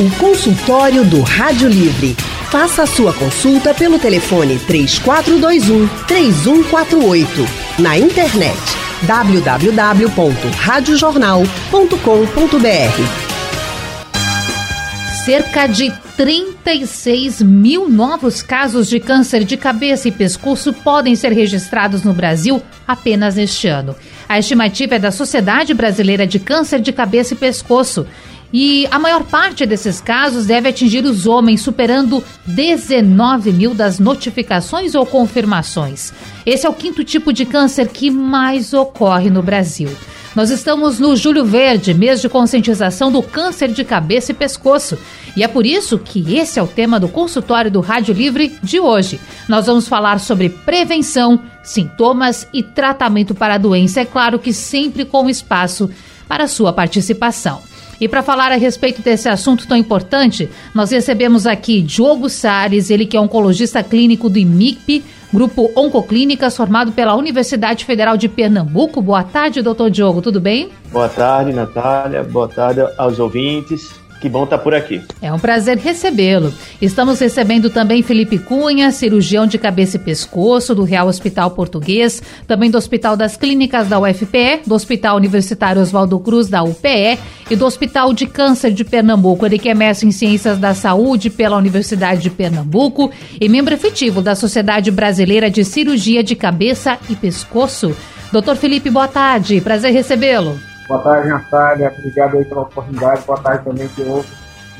O consultório do Rádio Livre. Faça a sua consulta pelo telefone 3421 3148. Na internet www.radiojornal.com.br. Cerca de 36 mil novos casos de câncer de cabeça e pescoço podem ser registrados no Brasil apenas neste ano. A estimativa é da Sociedade Brasileira de Câncer de Cabeça e Pescoço e a maior parte desses casos deve atingir os homens, superando 19 mil das notificações ou confirmações. Esse é o quinto tipo de câncer que mais ocorre no Brasil. Nós estamos no Julho Verde, mês de conscientização do câncer de cabeça e pescoço. E é por isso que esse é o tema do consultório do Rádio Livre de hoje. Nós vamos falar sobre prevenção, sintomas e tratamento para a doença. É claro que sempre com espaço para sua participação. E para falar a respeito desse assunto tão importante, nós recebemos aqui Diogo Sares, ele que é oncologista clínico do IMIP, Grupo Oncoclínicas, formado pela Universidade Federal de Pernambuco. Boa tarde, doutor Diogo, tudo bem? Boa tarde, Natália. Boa tarde aos ouvintes. Que bom estar tá por aqui. É um prazer recebê-lo. Estamos recebendo também Felipe Cunha, cirurgião de cabeça e pescoço do Real Hospital Português, também do Hospital das Clínicas da UFPE, do Hospital Universitário Oswaldo Cruz da UPE e do Hospital de Câncer de Pernambuco. Ele que é mestre em Ciências da Saúde pela Universidade de Pernambuco e membro efetivo da Sociedade Brasileira de Cirurgia de Cabeça e Pescoço. Doutor Felipe, boa tarde. Prazer recebê-lo. Boa tarde, Natália. Obrigado aí pela oportunidade. Boa tarde também, Diogo.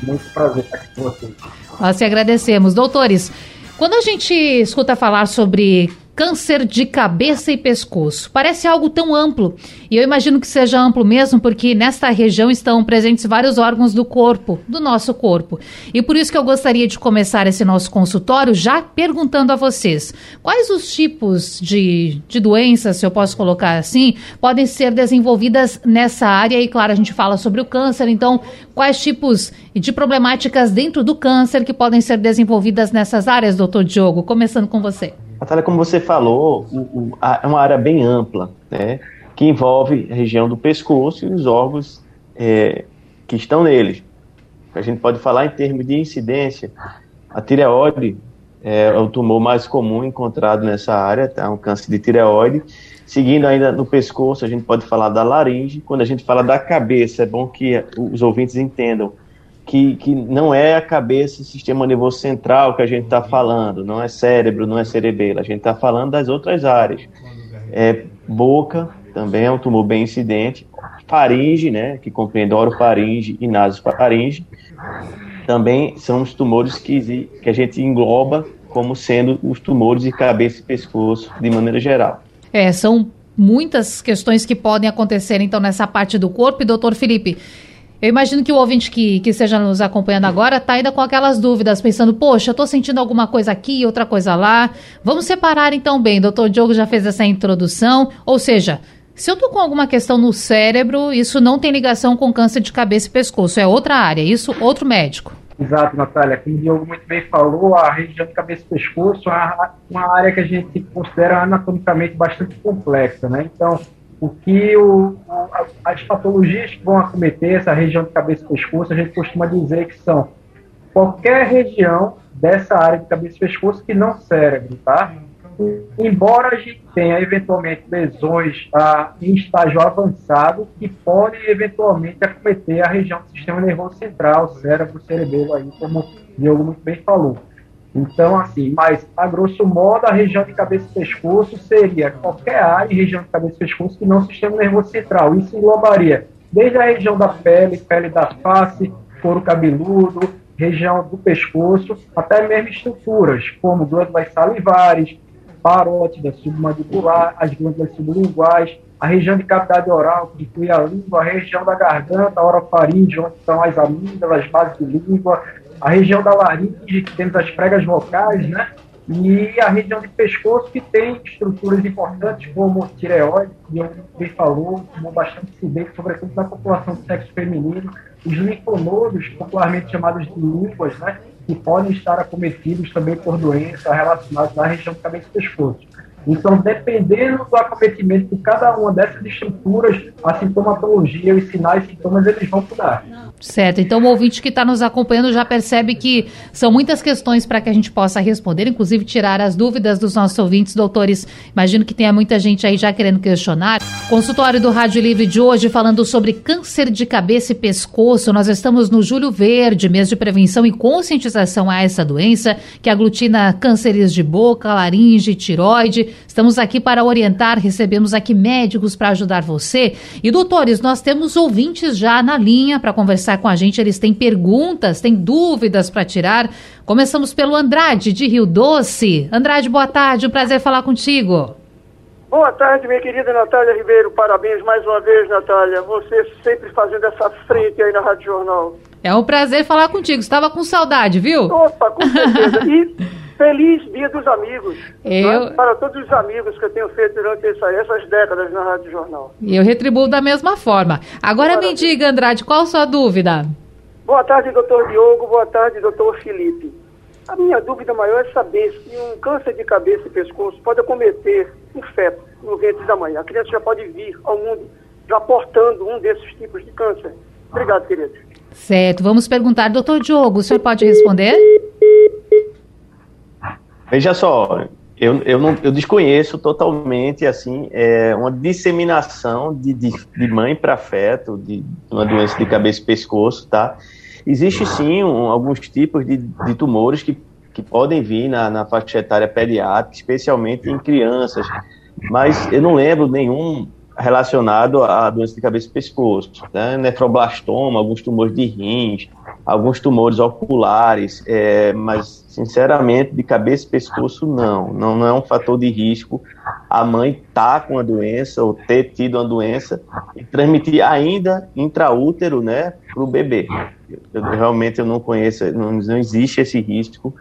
Muito prazer estar aqui com vocês. Nós te agradecemos. Doutores, quando a gente escuta falar sobre câncer de cabeça e pescoço. Parece algo tão amplo, e eu imagino que seja amplo mesmo, porque nesta região estão presentes vários órgãos do corpo, do nosso corpo. E por isso que eu gostaria de começar esse nosso consultório já perguntando a vocês: quais os tipos de, de doenças, se eu posso colocar assim, podem ser desenvolvidas nessa área? E claro, a gente fala sobre o câncer, então, quais tipos de problemáticas dentro do câncer que podem ser desenvolvidas nessas áreas, doutor Diogo? Começando com você. Natália, como você falou, é uma área bem ampla, né, que envolve a região do pescoço e os órgãos é, que estão neles. A gente pode falar em termos de incidência. A tireoide é o tumor mais comum encontrado nessa área, tá? um câncer de tireoide. Seguindo ainda no pescoço, a gente pode falar da laringe. Quando a gente fala da cabeça, é bom que os ouvintes entendam que, que não é a cabeça, sistema nervoso central que a gente está falando, não é cérebro, não é cerebelo, a gente está falando das outras áreas. É, boca também é um tumor bem incidente, faringe, né, que compreende orofaringe e nasofaringe, também são os tumores que, que a gente engloba como sendo os tumores de cabeça e pescoço de maneira geral. É, são muitas questões que podem acontecer então nessa parte do corpo. E doutor Felipe, eu imagino que o ouvinte que, que esteja nos acompanhando agora está ainda com aquelas dúvidas, pensando, poxa, estou sentindo alguma coisa aqui, outra coisa lá. Vamos separar então bem. Doutor Diogo já fez essa introdução. Ou seja, se eu estou com alguma questão no cérebro, isso não tem ligação com câncer de cabeça e pescoço, é outra área, isso outro médico. Exato, Natália. Como o Diogo muito bem falou, a região de cabeça e pescoço é uma área que a gente considera anatomicamente bastante complexa, né? Então, o que o, as patologias que vão acometer essa região de cabeça e pescoço, a gente costuma dizer que são qualquer região dessa área de cabeça e pescoço que não cérebro, tá? Embora a gente tenha eventualmente lesões ah, em estágio avançado que podem eventualmente acometer a região do sistema nervoso central, cérebro, cerebelo aí, como o Diogo muito bem falou. Então, assim, mas a grosso modo, a região de cabeça e pescoço seria qualquer área, região de cabeça e pescoço, que não sistema nervoso central. Isso englobaria desde a região da pele, pele da face, couro cabeludo, região do pescoço, até mesmo estruturas, como glândulas salivares, parótida, submandibular, as glândulas sublinguais, a região de cavidade oral, que inclui a língua, a região da garganta, a orofaringe, onde estão as amígdalas, base de língua, a região da laringe, que temos as pregas vocais, né? E a região de pescoço, que tem estruturas importantes, como tireoide, que eu bem falou, como bastante incidente, sobretudo na população do sexo feminino, os linfonodos, popularmente chamados de línguas, né? Que podem estar acometidos também por doenças relacionadas à região de cabeça e pescoço. Então, dependendo do acometimento de cada uma dessas estruturas, a sintomatologia, os sinais e sintomas, eles vão mudar. Certo, então o ouvinte que está nos acompanhando já percebe que são muitas questões para que a gente possa responder, inclusive tirar as dúvidas dos nossos ouvintes, doutores. Imagino que tenha muita gente aí já querendo questionar. Consultório do Rádio Livre de hoje falando sobre câncer de cabeça e pescoço. Nós estamos no Julho Verde, mês de prevenção e conscientização a essa doença que aglutina cânceres de boca, laringe, tiroide. Estamos aqui para orientar, recebemos aqui médicos para ajudar você. E doutores, nós temos ouvintes já na linha para conversar conversar com a gente, eles têm perguntas, têm dúvidas para tirar. Começamos pelo Andrade, de Rio Doce. Andrade, boa tarde, um prazer falar contigo. Boa tarde, minha querida Natália Ribeiro. Parabéns mais uma vez, Natália. Você sempre fazendo essa frente aí na Rádio Jornal. É um prazer falar contigo. Estava com saudade, viu? Opa, com certeza. E feliz Dia dos Amigos. Eu... Né? Para todos os amigos que eu tenho feito durante essa, essas décadas na Rádio Jornal. E eu retribuo da mesma forma. Agora Maravilha. me diga, Andrade, qual a sua dúvida? Boa tarde, doutor Diogo. Boa tarde, doutor Felipe. A minha dúvida maior é saber se um câncer de cabeça e pescoço pode acometer um feto no ventre da mãe. A criança já pode vir ao mundo já portando um desses tipos de câncer. Obrigado, querido. Certo. Vamos perguntar, doutor Diogo, o senhor pode responder? Veja só, eu, eu, não, eu desconheço totalmente assim é, uma disseminação de, de, de mãe para feto de uma doença de cabeça e pescoço, tá? Existe sim um, alguns tipos de, de tumores que, que podem vir na, na faixa etária pediátrica, especialmente em crianças, mas eu não lembro nenhum relacionado à doença de cabeça e pescoço, né? nefroblastoma, alguns tumores de rins, alguns tumores oculares, é, mas sinceramente de cabeça e pescoço não, não, não é um fator de risco a mãe tá com a doença ou ter tido uma doença e transmitir ainda intraútero, né, para o bebê. Eu, realmente eu não conheço, não, não existe esse risco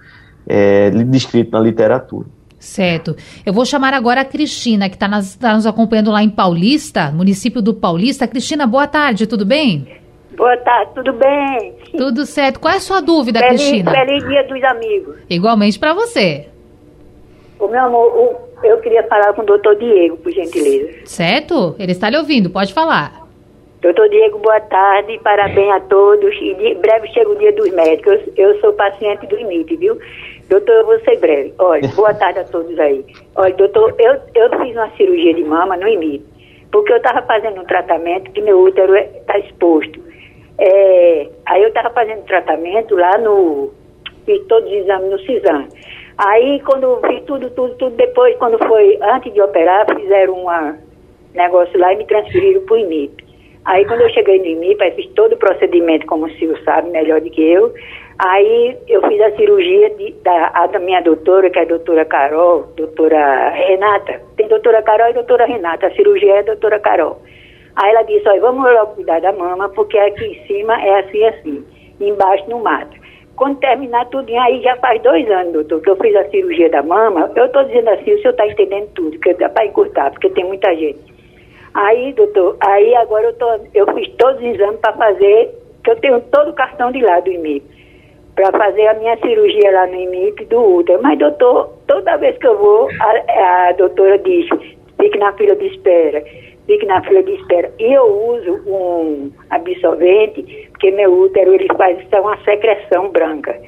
é, descrito na literatura. Certo. Eu vou chamar agora a Cristina, que está tá nos acompanhando lá em Paulista, município do Paulista. Cristina, boa tarde, tudo bem? Boa tarde, tudo bem? Tudo certo. Qual é a sua dúvida, feliz, Cristina? Feliz dia dos amigos. Igualmente para você. O meu amor, eu queria falar com o doutor Diego, por gentileza. Certo? Ele está lhe ouvindo, pode falar. Doutor Diego, boa tarde, parabéns a todos. E de, breve chega o dia dos médicos. Eu, sou paciente do IMIP, viu? Doutor, eu vou ser breve. Olha, boa tarde a todos aí. Olha, doutor, eu, eu fiz uma cirurgia de mama no IMIP, porque eu estava fazendo um tratamento que meu útero está exposto. É, aí eu estava fazendo tratamento lá no. Fiz todos os exames no CISAM. Aí quando fiz tudo, tudo, tudo, depois, quando foi, antes de operar, fizeram um negócio lá e me transferiram para o IMIP. Aí quando eu cheguei no IMIP, aí fiz todo o procedimento, como o senhor sabe, melhor do que eu. Aí eu fiz a cirurgia de, da, da minha doutora, que é a doutora Carol, doutora Renata. Tem doutora Carol e doutora Renata. A cirurgia é a doutora Carol. Aí ela disse, olha, vamos logo cuidar da mama, porque aqui em cima é assim, assim. Embaixo no mato. Quando terminar tudo, aí já faz dois anos, doutor, que eu fiz a cirurgia da mama. Eu estou dizendo assim, o senhor está entendendo tudo, que dá para encurtar, porque tem muita gente. Aí, doutor, aí agora eu, tô, eu fiz todos os exames para fazer, que eu tenho todo o cartão de lá do IMIP para fazer a minha cirurgia lá no IMIP do útero. Mas, doutor, toda vez que eu vou, a, a doutora diz, fique na fila de espera, fique na fila de espera. E eu uso um absorvente, porque meu útero ele faz uma secreção branca,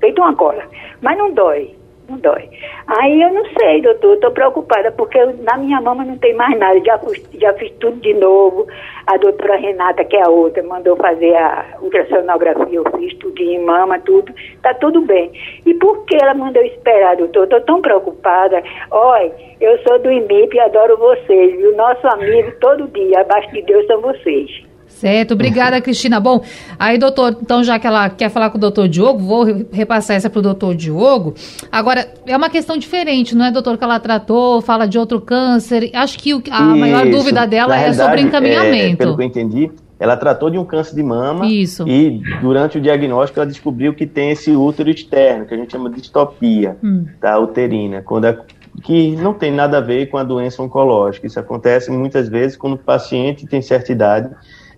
feito uma cola, mas não dói não dói. Aí eu não sei, doutor, estou preocupada, porque eu, na minha mama não tem mais nada, já, já fiz tudo de novo. A doutora Renata, que é a outra, mandou fazer a ultrassonografia, eu fiz tudo em mama, tudo, tá tudo bem. E por que ela mandou esperar, doutor? Estou tão preocupada. Olha, eu sou do IMIP e adoro vocês, e o nosso amigo todo dia, abaixo de Deus são vocês. Certo, obrigada, Cristina. Bom, aí, doutor, então já que ela quer falar com o doutor Diogo, vou repassar essa para o doutor Diogo. Agora, é uma questão diferente, não é, doutor, que ela tratou, fala de outro câncer. Acho que a Isso. maior dúvida dela é sobre encaminhamento. É, pelo que eu entendi, ela tratou de um câncer de mama Isso. e durante o diagnóstico ela descobriu que tem esse útero externo, que a gente chama de distopia hum. da uterina, quando a, que não tem nada a ver com a doença oncológica. Isso acontece muitas vezes quando o paciente tem certa idade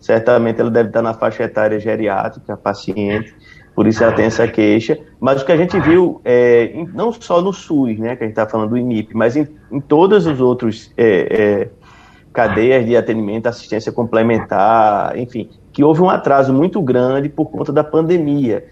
certamente ela deve estar na faixa etária geriátrica, paciente, por isso ela tem essa queixa. Mas o que a gente viu, é, não só no SUS, né, que a gente está falando do IMIP, mas em, em todos os outros é, é, cadeias de atendimento, assistência complementar, enfim, que houve um atraso muito grande por conta da pandemia.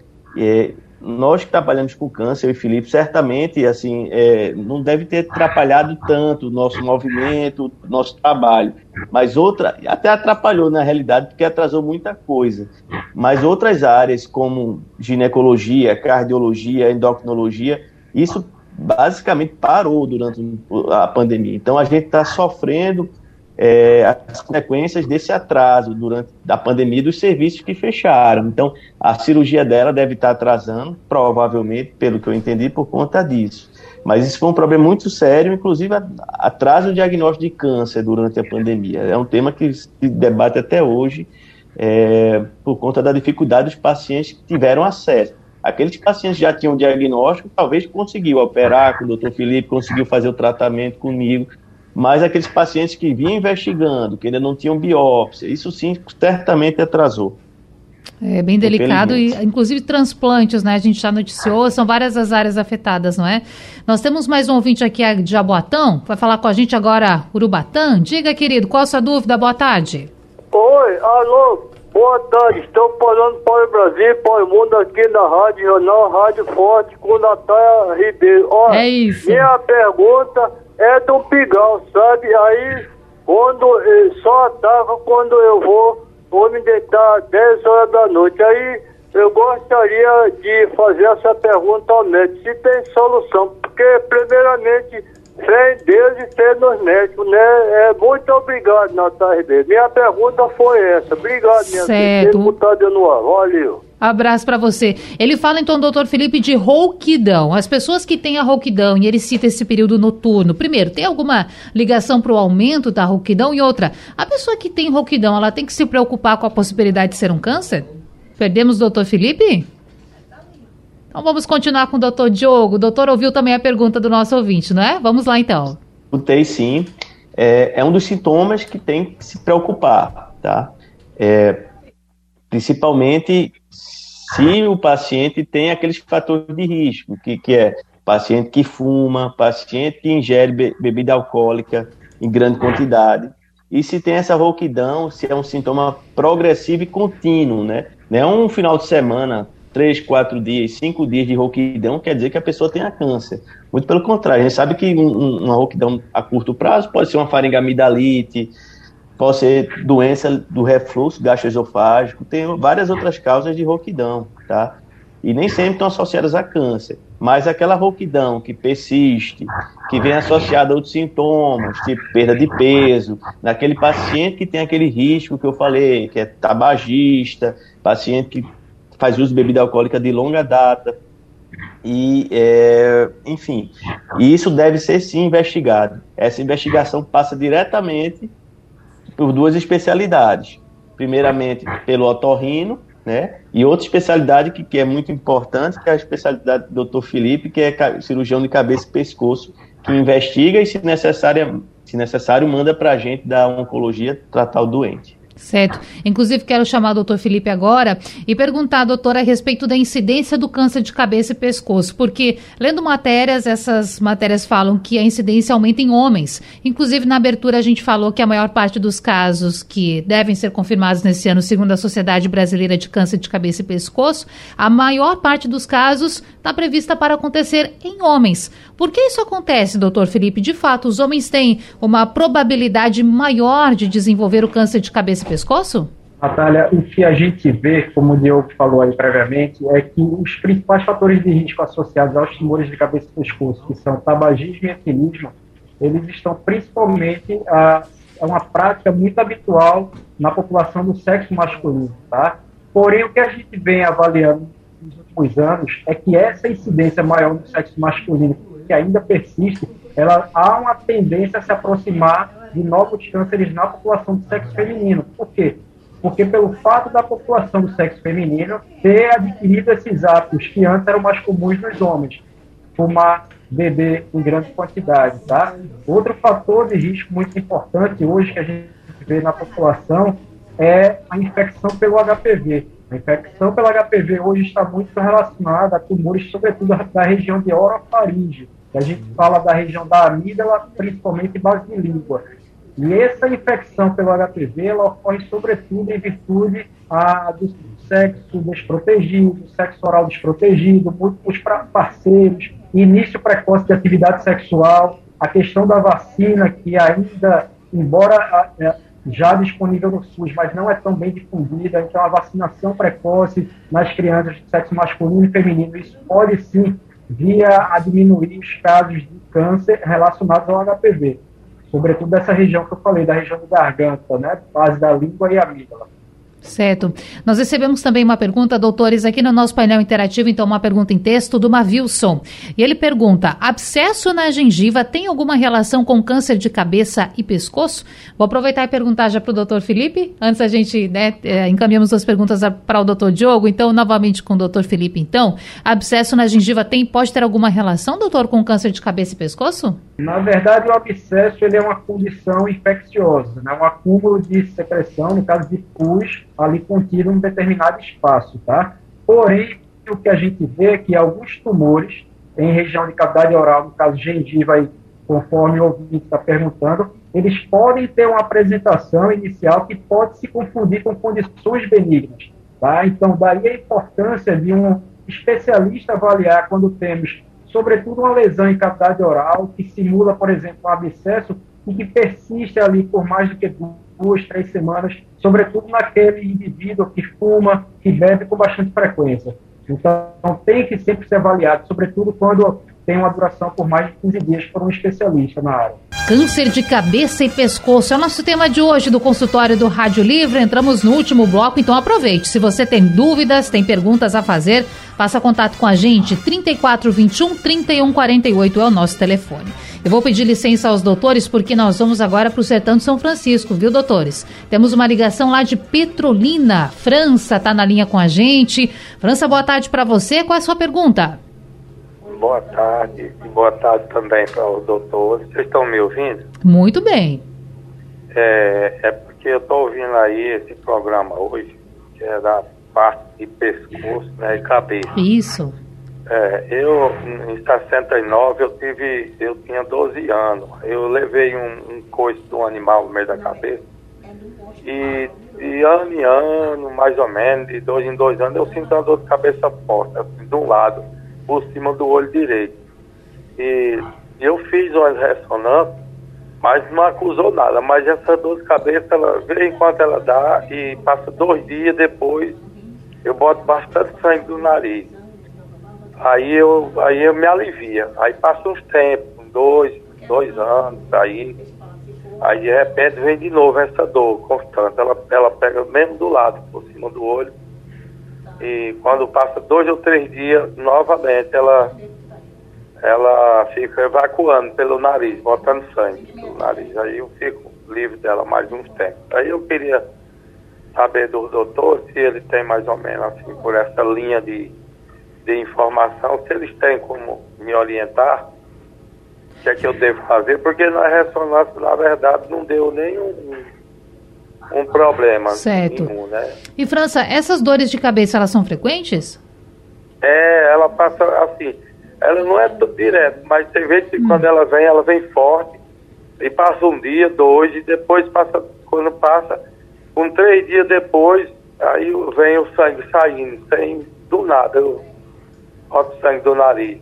Nós que trabalhamos com câncer, eu e Felipe, certamente, assim, é, não deve ter atrapalhado tanto o nosso movimento, o nosso trabalho, mas outra, até atrapalhou na realidade, porque atrasou muita coisa, mas outras áreas, como ginecologia, cardiologia, endocrinologia, isso basicamente parou durante a pandemia. Então, a gente está sofrendo é, as consequências desse atraso durante a pandemia dos serviços que fecharam. Então, a cirurgia dela deve estar atrasando, provavelmente, pelo que eu entendi, por conta disso. Mas isso foi um problema muito sério, inclusive atraso o diagnóstico de câncer durante a pandemia. É um tema que se debate até hoje é, por conta da dificuldade dos pacientes que tiveram acesso. Aqueles pacientes já tinham diagnóstico, talvez conseguiu operar com o doutor Felipe, conseguiu fazer o tratamento comigo, mas aqueles pacientes que vinham investigando, que ainda não tinham biópsia, isso sim certamente atrasou. É bem delicado e inclusive transplantes, né? A gente já noticiou, são várias as áreas afetadas, não é? Nós temos mais um ouvinte aqui de Jaboatão, vai falar com a gente agora, Urubatã. Diga, querido, qual a sua dúvida? Boa tarde. Oi, alô, boa tarde. Estou falando para o Brasil, para o mundo aqui na Rádio Jornal, Rádio Forte, com Natália Ribeiro. Olha, é isso. Minha pergunta é do pigão, sabe? Aí, quando eh, só ataca quando eu vou, vou me deitar 10 horas da noite. Aí, eu gostaria de fazer essa pergunta ao médico, se tem solução, porque, primeiramente, fé em Deus e fé nos médicos, né? É, muito obrigado, Natália Ribeiro. Minha pergunta foi essa. Obrigado, minha certo. deputada ar. Valeu. Abraço para você. Ele fala então, doutor Felipe, de rouquidão. As pessoas que têm a rouquidão e ele cita esse período noturno. Primeiro, tem alguma ligação para o aumento da rouquidão? E outra, a pessoa que tem rouquidão, ela tem que se preocupar com a possibilidade de ser um câncer? Perdemos o doutor Felipe? Então vamos continuar com o doutor Diogo. O doutor ouviu também a pergunta do nosso ouvinte, não é? Vamos lá então. Escutei sim. É, é um dos sintomas que tem que se preocupar, tá? É, principalmente se o paciente tem aqueles fatores de risco, que, que é paciente que fuma, paciente que ingere be bebida alcoólica em grande quantidade, e se tem essa rouquidão, se é um sintoma progressivo e contínuo, né? Não é um final de semana, três, quatro dias, cinco dias de rouquidão, quer dizer que a pessoa tenha câncer. Muito pelo contrário, a gente sabe que um, uma rouquidão a curto prazo pode ser uma faringamidalite, pode ser doença do refluxo gastroesofágico, tem várias outras causas de rouquidão, tá? E nem sempre estão associadas a câncer, mas aquela rouquidão que persiste, que vem associada a outros sintomas, tipo perda de peso, naquele paciente que tem aquele risco que eu falei, que é tabagista, paciente que faz uso de bebida alcoólica de longa data, e é, enfim, isso deve ser sim investigado. Essa investigação passa diretamente por duas especialidades. Primeiramente, pelo otorrino, né? E outra especialidade que, que é muito importante, que é a especialidade do Dr. Felipe, que é cirurgião de cabeça e pescoço, que investiga e, se necessário, se necessário manda para a gente da oncologia tratar o doente. Certo. Inclusive, quero chamar o doutor Felipe agora e perguntar, doutor, a respeito da incidência do câncer de cabeça e pescoço, porque, lendo matérias, essas matérias falam que a incidência aumenta em homens. Inclusive, na abertura, a gente falou que a maior parte dos casos que devem ser confirmados nesse ano, segundo a Sociedade Brasileira de Câncer de Cabeça e Pescoço, a maior parte dos casos está prevista para acontecer em homens. Por que isso acontece, doutor Felipe? De fato, os homens têm uma probabilidade maior de desenvolver o câncer de cabeça e pescoço? Natália, o que a gente vê, como o Diogo falou aí previamente, é que os principais fatores de risco associados aos tumores de cabeça e pescoço, que são tabagismo e etilismo, eles estão principalmente a, a uma prática muito habitual na população do sexo masculino, tá? Porém, o que a gente vem avaliando nos últimos anos é que essa incidência maior no sexo masculino que ainda persiste, ela há uma tendência a se aproximar de novos cânceres na população do sexo feminino. Por quê? Porque pelo fato da população do sexo feminino ter adquirido esses hábitos que antes eram mais comuns nos homens, fumar, beber em grande quantidade, tá? Outro fator de risco muito importante hoje que a gente vê na população é a infecção pelo HPV. A infecção pelo HPV hoje está muito relacionada a tumores, sobretudo da região de orofaringe. A gente fala da região da amígdala, principalmente base de língua. E essa infecção pelo HPV ela ocorre sobretudo em virtude a, do sexo desprotegido, sexo oral desprotegido, múltiplos parceiros, início precoce de atividade sexual, a questão da vacina, que ainda, embora é, já disponível no SUS, mas não é tão bem difundida, então a vacinação precoce nas crianças de sexo masculino e feminino, isso pode sim vir a diminuir os casos de câncer relacionados ao HPV sobretudo dessa região que eu falei, da região do garganta, né, base da língua e amígdala. Certo. Nós recebemos também uma pergunta, doutores, aqui no nosso painel interativo, então uma pergunta em texto do Mavilson. E ele pergunta: abscesso na gengiva tem alguma relação com câncer de cabeça e pescoço? Vou aproveitar e perguntar já para o doutor Felipe, antes a gente né, é, encaminhamos as perguntas para o doutor Diogo, então novamente com o doutor Felipe, então. Abscesso na gengiva tem, pode ter alguma relação, doutor, com câncer de cabeça e pescoço? Na verdade, o abscesso ele é uma condição infecciosa, né? um acúmulo de secreção, no caso de pus, ali contido em um determinado espaço, tá? Porém, o que a gente vê é que alguns tumores em região de cavidade oral, no caso gengiva, aí, conforme o ouvinte está perguntando, eles podem ter uma apresentação inicial que pode se confundir com condições benignas, tá? Então, daí a importância de um especialista avaliar quando temos sobretudo uma lesão em cavidade oral, que simula, por exemplo, um abscesso e que persiste ali por mais do que duas, três semanas, sobretudo naquele indivíduo que fuma, que bebe com bastante frequência. Então, tem que sempre ser avaliado, sobretudo quando tem uma duração por mais de 15 dias por um especialista na área. Câncer de cabeça e pescoço é o nosso tema de hoje do consultório do Rádio Livre. Entramos no último bloco, então aproveite. Se você tem dúvidas, tem perguntas a fazer, faça contato com a gente. 3421 3148 é o nosso telefone. Eu vou pedir licença aos doutores porque nós vamos agora para o sertão de São Francisco, viu, doutores? Temos uma ligação lá de Petrolina. França está na linha com a gente. França, boa tarde para você. Qual é a sua pergunta? boa tarde boa tarde também para os doutores. Vocês estão me ouvindo? Muito bem. É, é porque eu estou ouvindo aí esse programa hoje, que é da parte de pescoço né, e cabeça. Isso. É, eu, em 69, eu tive, eu tinha 12 anos. Eu levei um, um coice de um animal no meio da cabeça. E de ano em ano, mais ou menos, de dois em dois anos, eu sinto uma dor de cabeça forte, assim, de um lado por cima do olho direito. E eu fiz uma ressonância, mas não acusou nada. Mas essa dor de cabeça, ela vê enquanto ela dá e passa dois dias depois, eu boto bastante sangue do nariz. Aí eu, aí eu me alivia. Aí passa uns tempos, dois, dois anos, aí, aí de repente vem de novo essa dor constante. Ela, ela pega mesmo do lado, por cima do olho e quando passa dois ou três dias, novamente ela, ela fica evacuando pelo nariz, botando sangue pelo nariz. Aí eu fico livre dela mais uns tempos. Aí eu queria saber do doutor se ele tem mais ou menos assim, por essa linha de, de informação, se eles têm como me orientar o que é que eu devo fazer, porque na ressonância, na verdade, não deu nenhum um problema certo. nenhum, né? E França, essas dores de cabeça, elas são frequentes? É, ela passa assim, ela não é direto, mas tem vezes que hum. quando ela vem, ela vem forte, e passa um dia, dois, e depois passa, quando passa, um três dias depois, aí vem o sangue saindo, sem do nada, eu boto sangue do nariz.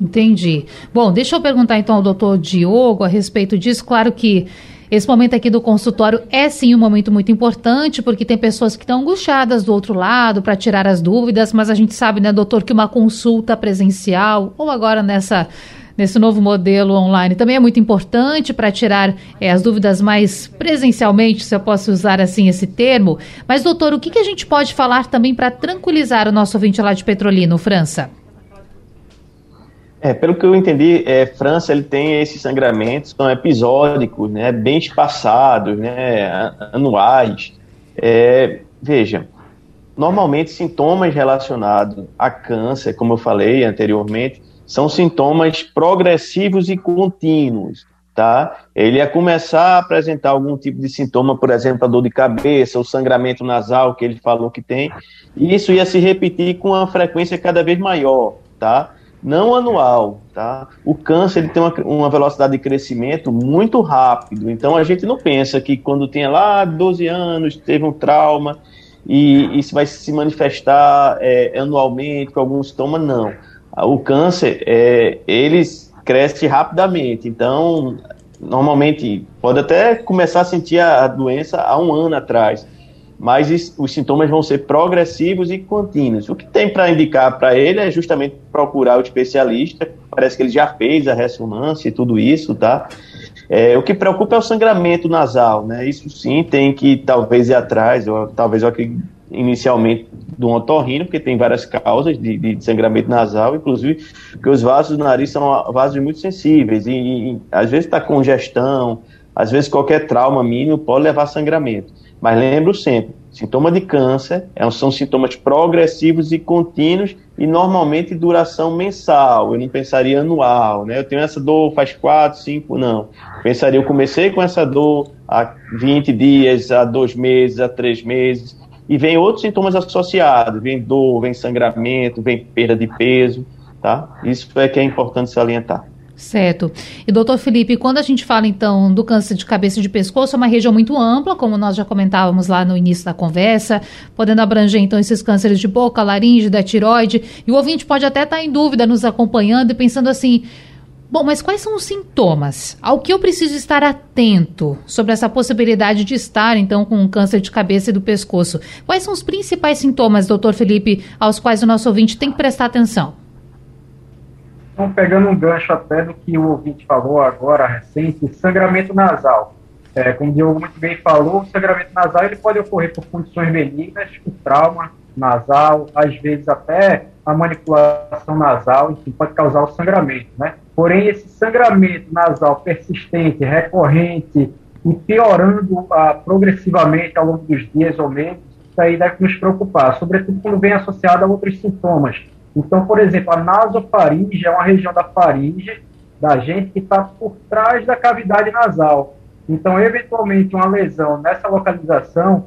Entendi. Bom, deixa eu perguntar então ao doutor Diogo a respeito disso. Claro que esse momento aqui do consultório é sim um momento muito importante, porque tem pessoas que estão angustiadas do outro lado para tirar as dúvidas, mas a gente sabe, né, doutor, que uma consulta presencial, ou agora nessa nesse novo modelo online também é muito importante para tirar é, as dúvidas mais presencialmente, se eu posso usar assim esse termo. Mas, doutor, o que, que a gente pode falar também para tranquilizar o nosso ouvinte lá de Petrolino, França? É, pelo que eu entendi, é, França ele tem esses sangramentos, são episódicos, né, bem espaçados, né, anuais. É, veja, normalmente sintomas relacionados a câncer, como eu falei anteriormente, são sintomas progressivos e contínuos, tá? Ele ia começar a apresentar algum tipo de sintoma, por exemplo, a dor de cabeça, o sangramento nasal que ele falou que tem, e isso ia se repetir com uma frequência cada vez maior, tá? Não anual, tá? O câncer ele tem uma, uma, velocidade de crescimento muito rápido, então a gente não pensa que quando tem lá 12 anos, teve um trauma e isso vai se manifestar é, anualmente com algum sintoma, não. O câncer, é, eles cresce rapidamente, então normalmente pode até começar a sentir a doença há um ano atrás, mas os sintomas vão ser progressivos e contínuos. O que tem para indicar para ele é justamente procurar o especialista. Parece que ele já fez a ressonância e tudo isso, tá? É, o que preocupa é o sangramento nasal, né? Isso sim tem que talvez ir atrás, ou talvez eu acredito inicialmente do otorrino, porque tem várias causas de, de, sangramento nasal, inclusive porque os vasos do nariz são vasos muito sensíveis e, e às vezes está congestão, às vezes qualquer trauma mínimo pode levar a sangramento. Mas lembro sempre, sintoma de câncer é são sintomas progressivos e contínuos e normalmente duração mensal. Eu não pensaria anual, né? Eu tenho essa dor faz quatro, cinco, não. pensaria, eu comecei com essa dor há 20 dias, há dois meses, há três meses, e vem outros sintomas associados, vem dor, vem sangramento, vem perda de peso, tá? Isso é que é importante salientar. Certo. E doutor Felipe, quando a gente fala então do câncer de cabeça e de pescoço, é uma região muito ampla, como nós já comentávamos lá no início da conversa, podendo abranger então esses cânceres de boca, laringe, da tiroide. E o ouvinte pode até estar em dúvida nos acompanhando e pensando assim: Bom, mas quais são os sintomas? Ao que eu preciso estar atento sobre essa possibilidade de estar, então, com um câncer de cabeça e do pescoço? Quais são os principais sintomas, doutor Felipe, aos quais o nosso ouvinte tem que prestar atenção? Então, pegando um gancho até do que o ouvinte falou agora, recente, sangramento nasal. É, como o Diogo muito bem falou, o sangramento nasal ele pode ocorrer por condições benignas, por trauma nasal, às vezes até a manipulação nasal, enfim, pode causar o sangramento, né? Porém, esse sangramento nasal persistente, recorrente e piorando ah, progressivamente ao longo dos dias ou meses, isso aí deve nos preocupar, sobretudo quando vem associado a outros sintomas, então, por exemplo, a nasofaringe é uma região da faringe da gente que está por trás da cavidade nasal. Então, eventualmente, uma lesão nessa localização,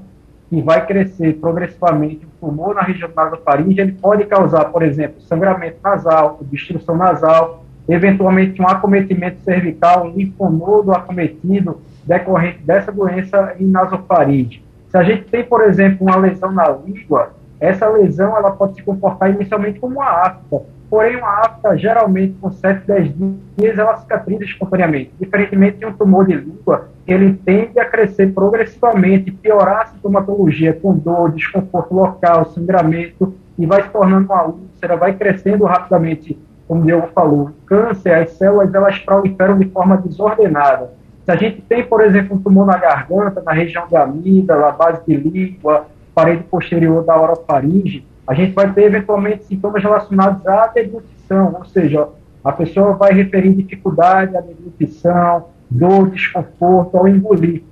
que vai crescer progressivamente o tumor na região da nasofaringe, ele pode causar, por exemplo, sangramento nasal, obstrução nasal, eventualmente um acometimento cervical, um linfonodo acometido decorrente dessa doença em nasofaringe. Se a gente tem, por exemplo, uma lesão na língua, essa lesão ela pode se comportar inicialmente como uma afta, porém uma afta geralmente com 7, 10 dias ela cicatriza espontaneamente. Diferentemente de um tumor de língua, ele tende a crescer progressivamente, piorar a sintomatologia com dor, desconforto local, sangramento e vai se tornando uma úlcera, vai crescendo rapidamente, como o Diogo falou. Câncer, as células elas proliferam de forma desordenada. Se a gente tem, por exemplo, um tumor na garganta, na região da amígdala, base de língua, parede posterior da orofaringe, a gente vai ter eventualmente sintomas relacionados à deglutição, ou seja, a pessoa vai referir dificuldade à deglutição, dor, desconforto ao engolir.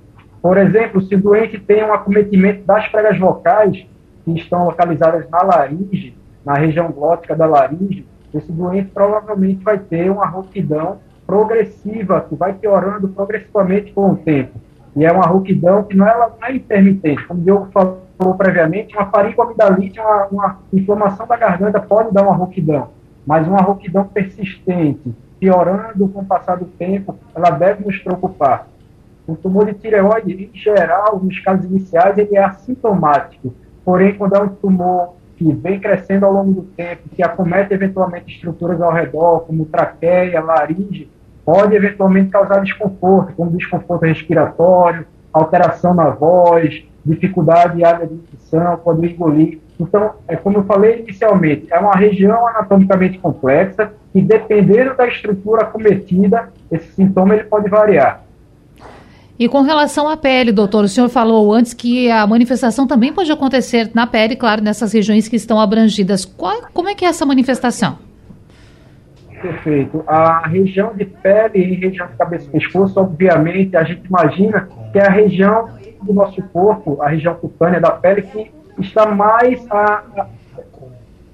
Por exemplo, se o doente tem um acometimento das pregas vocais, que estão localizadas na laringe, na região glótica da laringe, esse doente provavelmente vai ter uma rouquidão progressiva, que vai piorando progressivamente com o tempo. E é uma rouquidão que não é, não é intermitente, como o Diogo falou previamente, uma faringoamidalite, uma, uma inflamação da garganta pode dar uma rouquidão, mas uma rouquidão persistente, piorando com o passar do tempo, ela deve nos preocupar. O tumor de tireoide, em geral, nos casos iniciais, ele é assintomático. Porém, quando é um tumor que vem crescendo ao longo do tempo, que acomete eventualmente estruturas ao redor, como traqueia, laringe, pode eventualmente causar desconforto, como desconforto respiratório, alteração na voz, dificuldade à deglutição, pode engolir. Então, é como eu falei inicialmente, é uma região anatomicamente complexa e dependendo da estrutura cometida, esse sintoma ele pode variar. E com relação à pele, doutor, o senhor falou antes que a manifestação também pode acontecer na pele, claro, nessas regiões que estão abrangidas. Qual, como é que é essa manifestação? Perfeito. A região de pele e região de cabeça e pescoço, obviamente, a gente imagina que é a região do nosso corpo, a região cutânea da pele, que está mais a, a,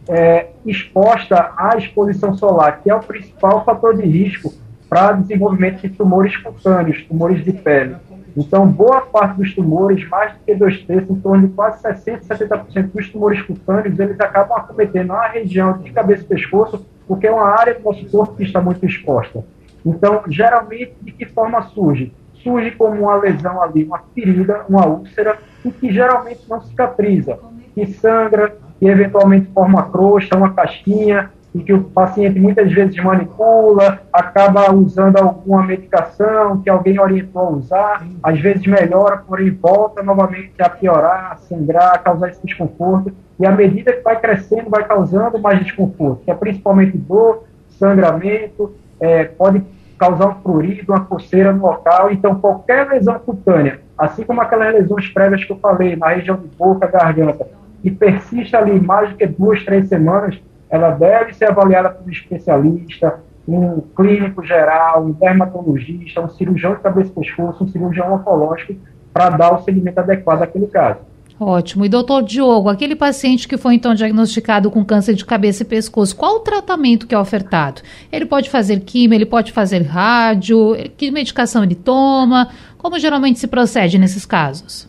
é, exposta à exposição solar, que é o principal fator de risco para desenvolvimento de tumores cutâneos, tumores de pele. Então, boa parte dos tumores, mais do que dois terços, em torno de quase 60%, 70% dos tumores cutâneos, eles acabam acometendo a região de cabeça e pescoço porque é uma área do nosso corpo que está muito exposta. Então, geralmente, de que forma surge? Surge como uma lesão ali, uma ferida, uma úlcera, e que geralmente não cicatriza, que sangra, que eventualmente forma crosta, uma casquinha, e que o paciente muitas vezes manipula, acaba usando alguma medicação que alguém orientou a usar, às vezes melhora, porém volta novamente a piorar, a sangrar, a causar esse desconforto, e à medida que vai crescendo, vai causando mais desconforto, que é principalmente dor, sangramento, é, pode causar um prurido, uma coceira no local, então qualquer lesão cutânea, assim como aquelas lesões prévias que eu falei, na região de boca, garganta, que persiste ali mais do que duas, três semanas, ela deve ser avaliada por um especialista, um clínico geral, um dermatologista, um cirurgião de cabeça e pescoço, um cirurgião oncológico, para dar o segmento adequado àquele caso. Ótimo. E doutor Diogo, aquele paciente que foi então diagnosticado com câncer de cabeça e pescoço, qual o tratamento que é ofertado? Ele pode fazer quimio, ele pode fazer rádio, que medicação ele toma? Como geralmente se procede nesses casos?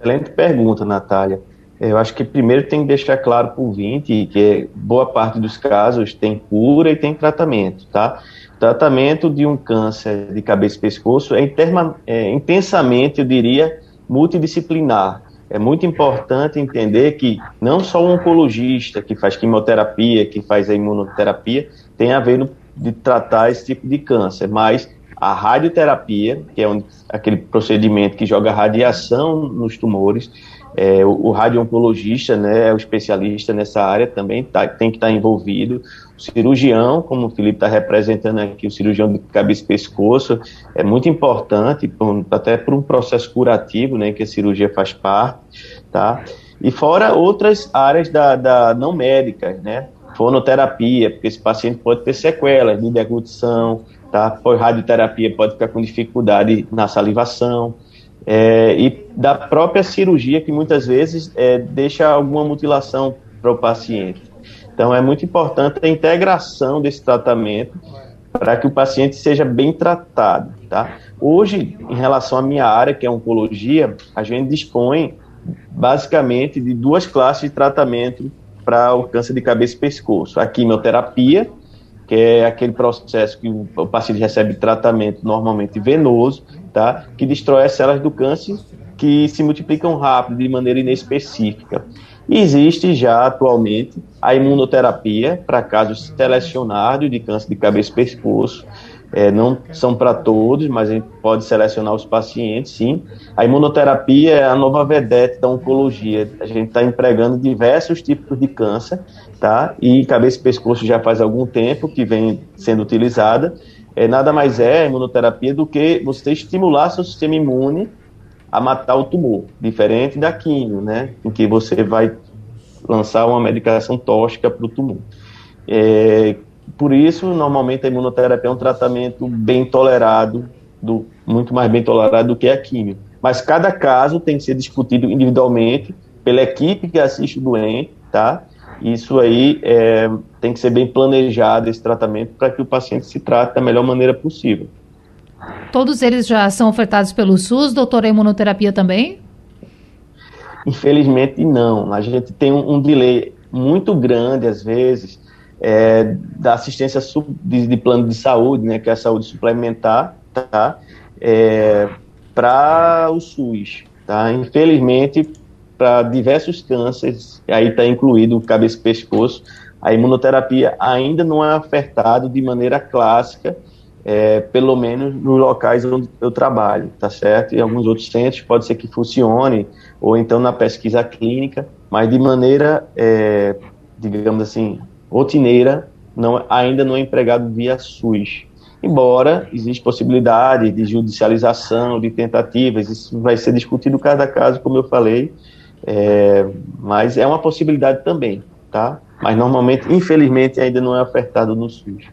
Excelente pergunta, Natália. Eu acho que primeiro tem que deixar claro para o ouvinte que boa parte dos casos tem cura e tem tratamento, tá? Tratamento de um câncer de cabeça e pescoço é, interma, é intensamente, eu diria, multidisciplinar. É muito importante entender que não só o oncologista que faz quimioterapia, que faz a imunoterapia, tem a ver no, de tratar esse tipo de câncer, mas a radioterapia, que é um, aquele procedimento que joga radiação nos tumores, é, o, o radio-oncologista, né, é o especialista nessa área também tá, tem que estar tá envolvido. O cirurgião, como o Felipe está representando aqui, o cirurgião de cabeça e pescoço, é muito importante, até por um processo curativo, né, que a cirurgia faz parte, tá? E fora outras áreas da, da não médicas, né? Fonoterapia, porque esse paciente pode ter sequelas de deglutição, tá? Por radioterapia pode ficar com dificuldade na salivação, é, e da própria cirurgia, que muitas vezes é, deixa alguma mutilação para o paciente. Então, é muito importante a integração desse tratamento para que o paciente seja bem tratado. Tá? Hoje, em relação à minha área, que é oncologia, a gente dispõe basicamente de duas classes de tratamento para o câncer de cabeça e pescoço: a quimioterapia, que é aquele processo que o paciente recebe tratamento normalmente venoso, tá? que destrói as células do câncer que se multiplicam rápido, de maneira inespecífica. Existe já atualmente a imunoterapia para casos selecionados de câncer de cabeça e pescoço. É, não são para todos, mas a gente pode selecionar os pacientes, sim. A imunoterapia é a nova vedete da oncologia. A gente está empregando diversos tipos de câncer, tá? E cabeça e pescoço já faz algum tempo que vem sendo utilizada é, nada mais é imunoterapia do que você estimular seu sistema imune a matar o tumor, diferente da quimio, né, em que você vai lançar uma medicação tóxica para o tumor. É, por isso, normalmente a imunoterapia é um tratamento bem tolerado, do, muito mais bem tolerado do que a quimio. Mas cada caso tem que ser discutido individualmente pela equipe que assiste o doente, tá? Isso aí é, tem que ser bem planejado, esse tratamento, para que o paciente se trate da melhor maneira possível. Todos eles já são ofertados pelo SUS, doutora, a imunoterapia também? Infelizmente não. A gente tem um, um delay muito grande, às vezes, é, da assistência de, de, plano de saúde, né, que é a saúde suplementar, tá, é, para o SUS. Tá? Infelizmente, para diversos cânceres, aí está incluído cabeça e pescoço, a imunoterapia ainda não é ofertado de maneira clássica, é, pelo menos nos locais onde eu trabalho, tá certo? Em alguns outros centros pode ser que funcione, ou então na pesquisa clínica, mas de maneira, é, digamos assim, rotineira, não, ainda não é empregado via SUS. Embora existe possibilidade de judicialização, de tentativas, isso vai ser discutido cada caso, como eu falei, é, mas é uma possibilidade também, tá? Mas normalmente, infelizmente, ainda não é ofertado no SUS.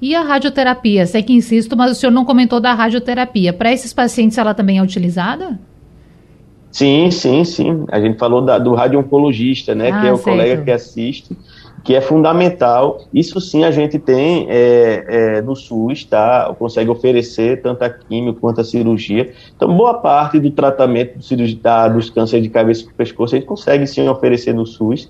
E a radioterapia? Sei que insisto, mas o senhor não comentou da radioterapia. Para esses pacientes, ela também é utilizada? Sim, sim, sim. A gente falou da, do radio-oncologista, né? Ah, que é o certo. colega que assiste que é fundamental. Isso sim a gente tem é, é, no SUS, tá? Consegue oferecer tanto a química quanto a cirurgia. Então, boa parte do tratamento do cirurgia, dos cânceres de cabeça e pescoço a gente consegue sim oferecer no SUS.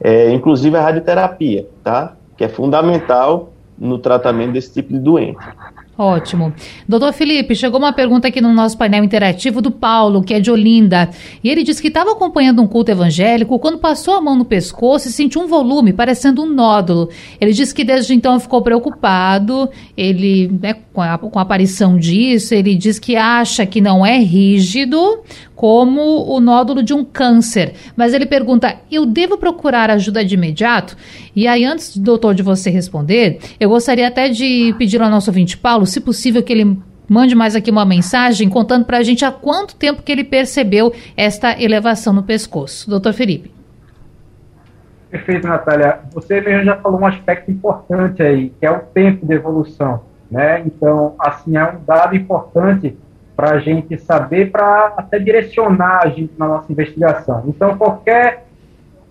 é, inclusive a radioterapia, tá? Que é fundamental no tratamento desse tipo de doença. Ótimo. Doutor Felipe, chegou uma pergunta aqui no nosso painel interativo do Paulo, que é de Olinda. E ele disse que estava acompanhando um culto evangélico quando passou a mão no pescoço e sentiu um volume, parecendo um nódulo. Ele disse que desde então ficou preocupado, ele, né, com, a, com a aparição disso, ele diz que acha que não é rígido, como o nódulo de um câncer. Mas ele pergunta: eu devo procurar ajuda de imediato? E aí, antes, doutor, de você responder, eu gostaria até de pedir ao nosso ouvinte Paulo, se possível, que ele mande mais aqui uma mensagem contando para a gente há quanto tempo que ele percebeu esta elevação no pescoço. Doutor Felipe. Perfeito, Natália. Você mesmo já falou um aspecto importante aí, que é o tempo de evolução. Né? Então, assim, é um dado importante para a gente saber, para até direcionar a gente na nossa investigação. Então, qualquer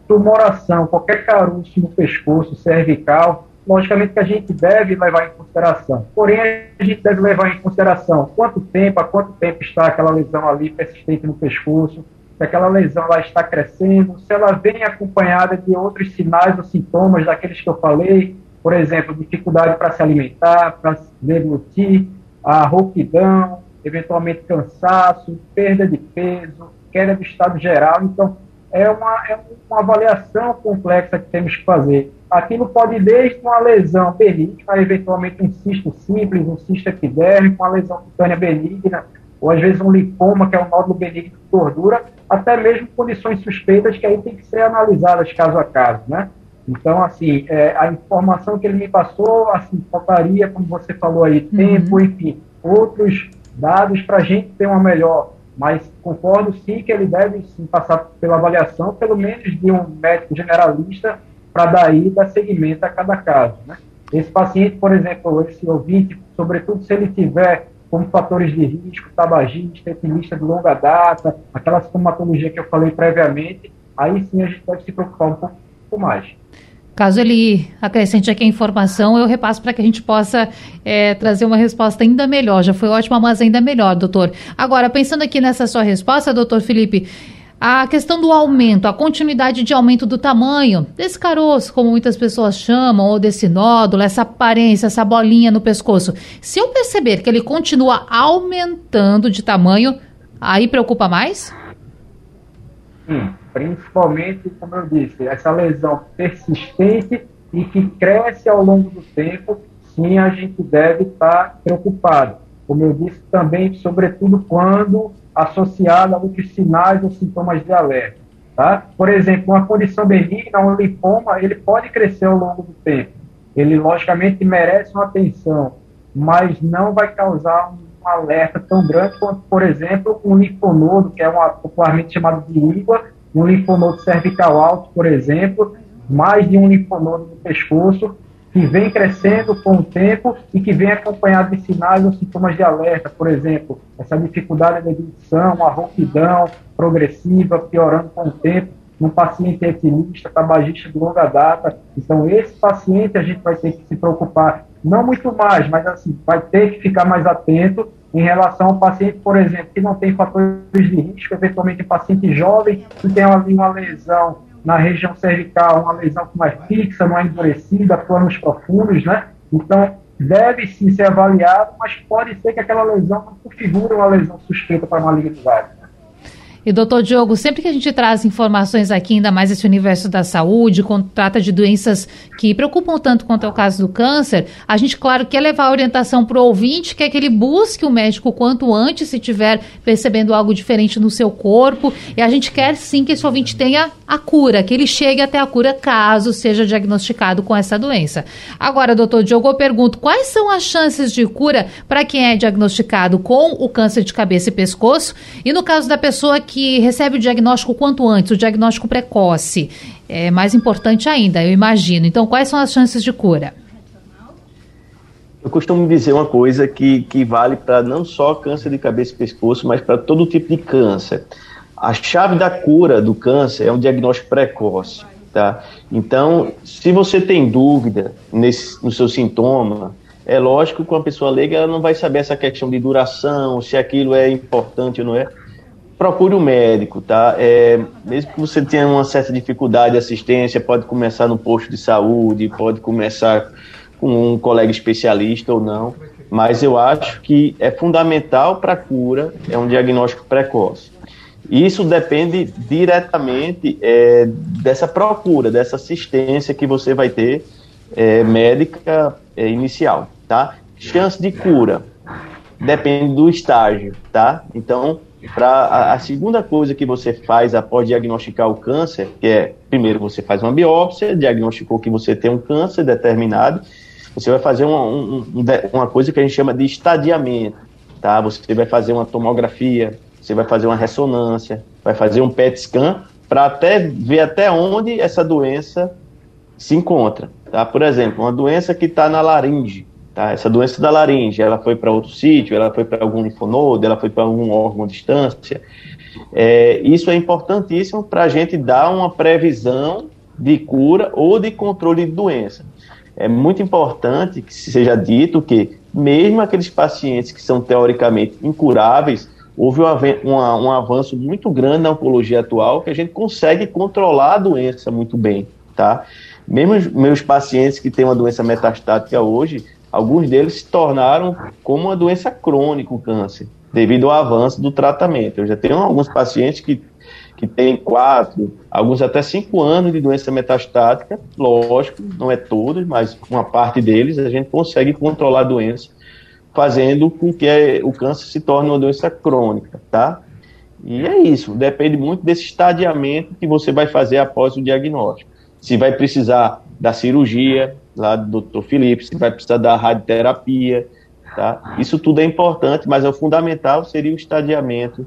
tumoração, qualquer caroço no pescoço cervical, logicamente que a gente deve levar em consideração. Porém, a gente deve levar em consideração quanto tempo, há quanto tempo está aquela lesão ali persistente no pescoço, se aquela lesão lá está crescendo, se ela vem acompanhada de outros sinais ou sintomas daqueles que eu falei, por exemplo, dificuldade para se alimentar, para se deglutir, a rouquidão, eventualmente cansaço, perda de peso, queda do estado geral. Então, é uma, é uma avaliação complexa que temos que fazer. Aquilo pode ir desde uma lesão benigna, eventualmente um cisto simples, um cisto epidérmico, uma lesão cutânea benigna, ou às vezes um linfoma, que é um nódulo benigno de gordura, até mesmo condições suspeitas que aí tem que ser analisadas caso a caso, né? Então, assim, é, a informação que ele me passou, assim, faltaria, como você falou aí, tempo, uhum. enfim, outros dados para a gente ter uma melhor. Mas concordo sim que ele deve sim, passar pela avaliação, pelo menos de um médico generalista, para daí dar seguimento a cada caso. Né? Esse paciente, por exemplo, esse ouvinte, sobretudo se ele tiver como fatores de risco, tabagista, etilista de longa data, aquela sintomatologia que eu falei previamente, aí sim a gente deve se preocupar um pouco mais. Caso ele acrescente aqui a informação, eu repasso para que a gente possa é, trazer uma resposta ainda melhor. Já foi ótima, mas ainda melhor, doutor. Agora, pensando aqui nessa sua resposta, doutor Felipe, a questão do aumento, a continuidade de aumento do tamanho desse caroço, como muitas pessoas chamam, ou desse nódulo, essa aparência, essa bolinha no pescoço. Se eu perceber que ele continua aumentando de tamanho, aí preocupa mais? Hum principalmente, como eu disse, essa lesão persistente e que cresce ao longo do tempo, sim, a gente deve estar preocupado. Como eu disse também, sobretudo quando associada a outros sinais ou sintomas de alerta. Tá? Por exemplo, uma condição benigna, um linfoma, ele pode crescer ao longo do tempo. Ele, logicamente, merece uma atenção, mas não vai causar um alerta tão grande quanto, por exemplo, um linfonodo, que é uma, popularmente chamado de ígua, um linfonodo cervical alto, por exemplo, mais de um linfonodo no pescoço, que vem crescendo com o tempo e que vem acompanhado de sinais ou sintomas de alerta, por exemplo, essa dificuldade de edição, a rouquidão progressiva, piorando com o tempo, num paciente etilista, tabagista de longa data. Então, esse paciente a gente vai ter que se preocupar, não muito mais, mas assim, vai ter que ficar mais atento em relação ao paciente, por exemplo, que não tem fatores de risco, eventualmente um paciente jovem que tem ali uma lesão na região cervical, uma lesão mais fixa, não é endurecida, planos profundos, né? Então, deve sim ser avaliado, mas pode ser que aquela lesão não configure uma lesão suspeita para malignidade. E, doutor Diogo, sempre que a gente traz informações aqui, ainda mais esse universo da saúde, quando trata de doenças que preocupam tanto quanto é o caso do câncer, a gente, claro, quer levar a orientação para o ouvinte, quer que ele busque o médico quanto antes, se tiver percebendo algo diferente no seu corpo. E a gente quer sim que esse ouvinte tenha a cura, que ele chegue até a cura caso seja diagnosticado com essa doença. Agora, doutor Diogo, eu pergunto: quais são as chances de cura para quem é diagnosticado com o câncer de cabeça e pescoço? E no caso da pessoa que que recebe o diagnóstico quanto antes, o diagnóstico precoce. É mais importante ainda, eu imagino. Então, quais são as chances de cura? Eu costumo dizer uma coisa que, que vale para não só câncer de cabeça e pescoço, mas para todo tipo de câncer. A chave da cura do câncer é um diagnóstico precoce. Tá? Então, se você tem dúvida nesse, no seu sintoma, é lógico que uma pessoa leiga ela não vai saber essa questão de duração, se aquilo é importante ou não é procure o um médico, tá? É, mesmo que você tenha uma certa dificuldade de assistência, pode começar no posto de saúde, pode começar com um colega especialista ou não, mas eu acho que é fundamental para a cura, é um diagnóstico precoce. Isso depende diretamente é, dessa procura, dessa assistência que você vai ter é, médica é, inicial, tá? Chance de cura depende do estágio, tá? Então, para a, a, segunda coisa que você faz após diagnosticar o câncer, que é primeiro você faz uma biópsia, diagnosticou que você tem um câncer determinado, você vai fazer uma, um, uma coisa que a gente chama de estadiamento, tá? Você vai fazer uma tomografia, você vai fazer uma ressonância, vai fazer um PET scan para até ver até onde essa doença se encontra, tá? Por exemplo, uma doença que está na laringe, tá? Essa doença da laringe, ela foi para outro sítio, ela foi para algum linfonodo, ela foi para algum órgão à distância. É, isso é importantíssimo para a gente dar uma previsão de cura ou de controle de doença é muito importante que seja dito que, mesmo aqueles pacientes que são teoricamente incuráveis, houve um, um avanço muito grande na oncologia atual que a gente consegue controlar a doença muito bem, tá? Mesmo meus pacientes que têm uma doença metastática hoje, alguns deles se tornaram como uma doença crônica, o câncer, devido ao avanço do tratamento. Eu já tenho alguns pacientes que que tem quatro, alguns até cinco anos de doença metastática, lógico, não é todos, mas uma parte deles a gente consegue controlar a doença, fazendo com que o câncer se torne uma doença crônica, tá? E é isso, depende muito desse estadiamento que você vai fazer após o diagnóstico. Se vai precisar da cirurgia, lá do Dr. Felipe, se vai precisar da radioterapia, tá? Isso tudo é importante, mas é o fundamental seria o estadiamento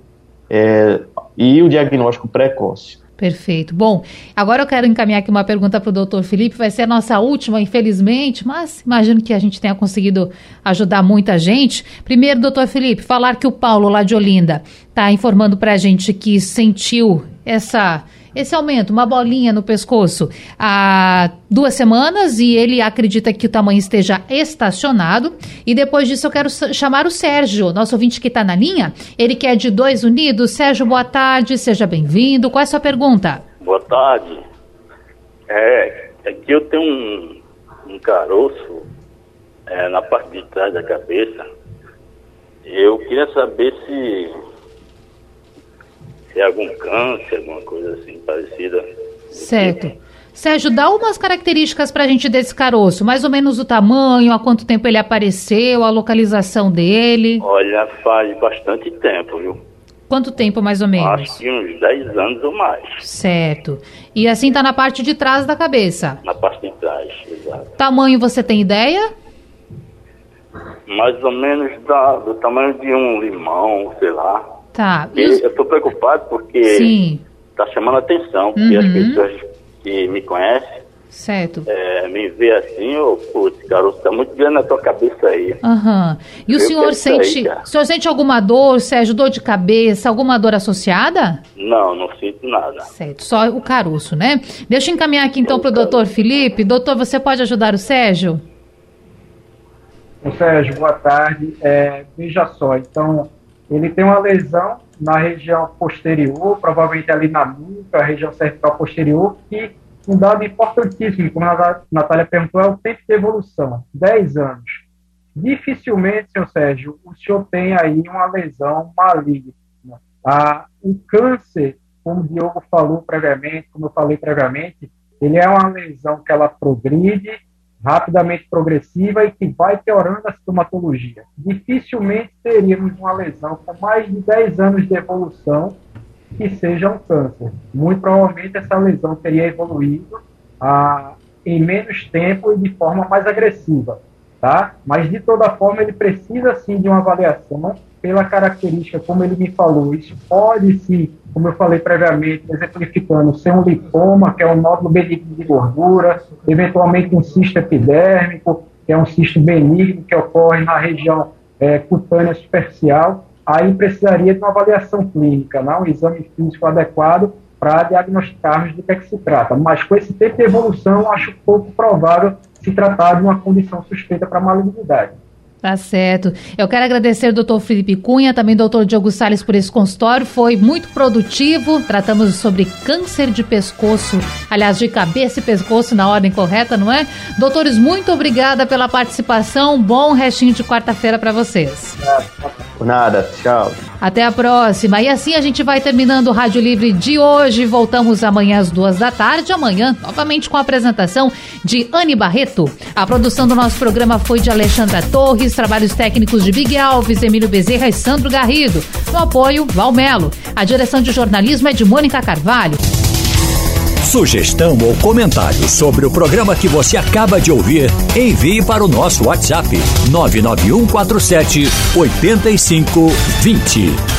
é, e o diagnóstico precoce. Perfeito. Bom, agora eu quero encaminhar aqui uma pergunta para o doutor Felipe, vai ser a nossa última, infelizmente, mas imagino que a gente tenha conseguido ajudar muita gente. Primeiro, doutor Felipe, falar que o Paulo, lá de Olinda, está informando para a gente que sentiu essa esse aumento, uma bolinha no pescoço, há duas semanas e ele acredita que o tamanho esteja estacionado. E depois disso eu quero chamar o Sérgio, nosso ouvinte que está na linha. Ele que é de Dois Unidos. Sérgio, boa tarde, seja bem-vindo. Qual é a sua pergunta? Boa tarde. É, aqui eu tenho um, um caroço é, na parte de trás da cabeça. Eu queria saber se tem algum câncer, alguma coisa assim parecida. Certo. Sérgio, dá umas características para a gente desse caroço, mais ou menos o tamanho, há quanto tempo ele apareceu, a localização dele. Olha, faz bastante tempo, viu? Quanto tempo mais ou menos? Acho que uns 10 anos ou mais. Certo. E assim tá na parte de trás da cabeça? Na parte de trás, exato. Tamanho você tem ideia? Mais ou menos da, do tamanho de um limão, sei lá. Tá. Os... Eu estou preocupado porque está chamando a atenção, porque uhum. as pessoas que me conhecem Certo. É, me vê assim, ô, putz, garoto, tá muito grande na tua cabeça aí. Aham. Uhum. E o senhor sente. Aí, o senhor sente alguma dor, Sérgio, dor de cabeça, alguma dor associada? Não, não sinto nada. Certo, só o caroço, né? Deixa eu encaminhar aqui então para o doutor Felipe. Doutor, você pode ajudar o Sérgio? O Sérgio, boa tarde. É, veja só, então, ele tem uma lesão na região posterior, provavelmente ali na nuca, região cervical posterior, que um dado importantíssimo, como a Natália perguntou, é o tempo de evolução, 10 anos. Dificilmente, senhor Sérgio, o senhor tem aí uma lesão maligna. Ah, o câncer, como o Diogo falou previamente, como eu falei previamente, ele é uma lesão que ela progride, rapidamente progressiva e que vai piorando a sintomatologia. Dificilmente teríamos uma lesão com mais de 10 anos de evolução que seja um câncer. Muito provavelmente essa lesão teria evoluído ah, em menos tempo e de forma mais agressiva, tá? Mas de toda forma ele precisa sim de uma avaliação pela característica, como ele me falou, isso pode se, como eu falei previamente, exemplificando, ser um lipoma, que é um nódulo benigno de gordura, eventualmente um cisto epidérmico, que é um cisto benigno que ocorre na região é, cutânea superficial, aí precisaria de uma avaliação clínica, né, um exame físico adequado para diagnosticarmos do que é que se trata. Mas com esse tempo de evolução, acho pouco provável se tratar de uma condição suspeita para malignidade. Tá certo. Eu quero agradecer ao doutor Felipe Cunha, também ao doutor Diogo Salles por esse consultório. Foi muito produtivo. Tratamos sobre câncer de pescoço, aliás, de cabeça e pescoço na ordem correta, não é? Doutores, muito obrigada pela participação. Bom restinho de quarta-feira para vocês. Por nada, tchau. Até a próxima. E assim a gente vai terminando o Rádio Livre de hoje. Voltamos amanhã às duas da tarde. Amanhã, novamente com a apresentação de Anne Barreto. A produção do nosso programa foi de Alexandra Torres, trabalhos técnicos de Big Alves, Emílio Bezerra e Sandro Garrido. No apoio, Valmelo. A direção de jornalismo é de Mônica Carvalho. Sugestão ou comentário sobre o programa que você acaba de ouvir, envie para o nosso WhatsApp 99147 8520.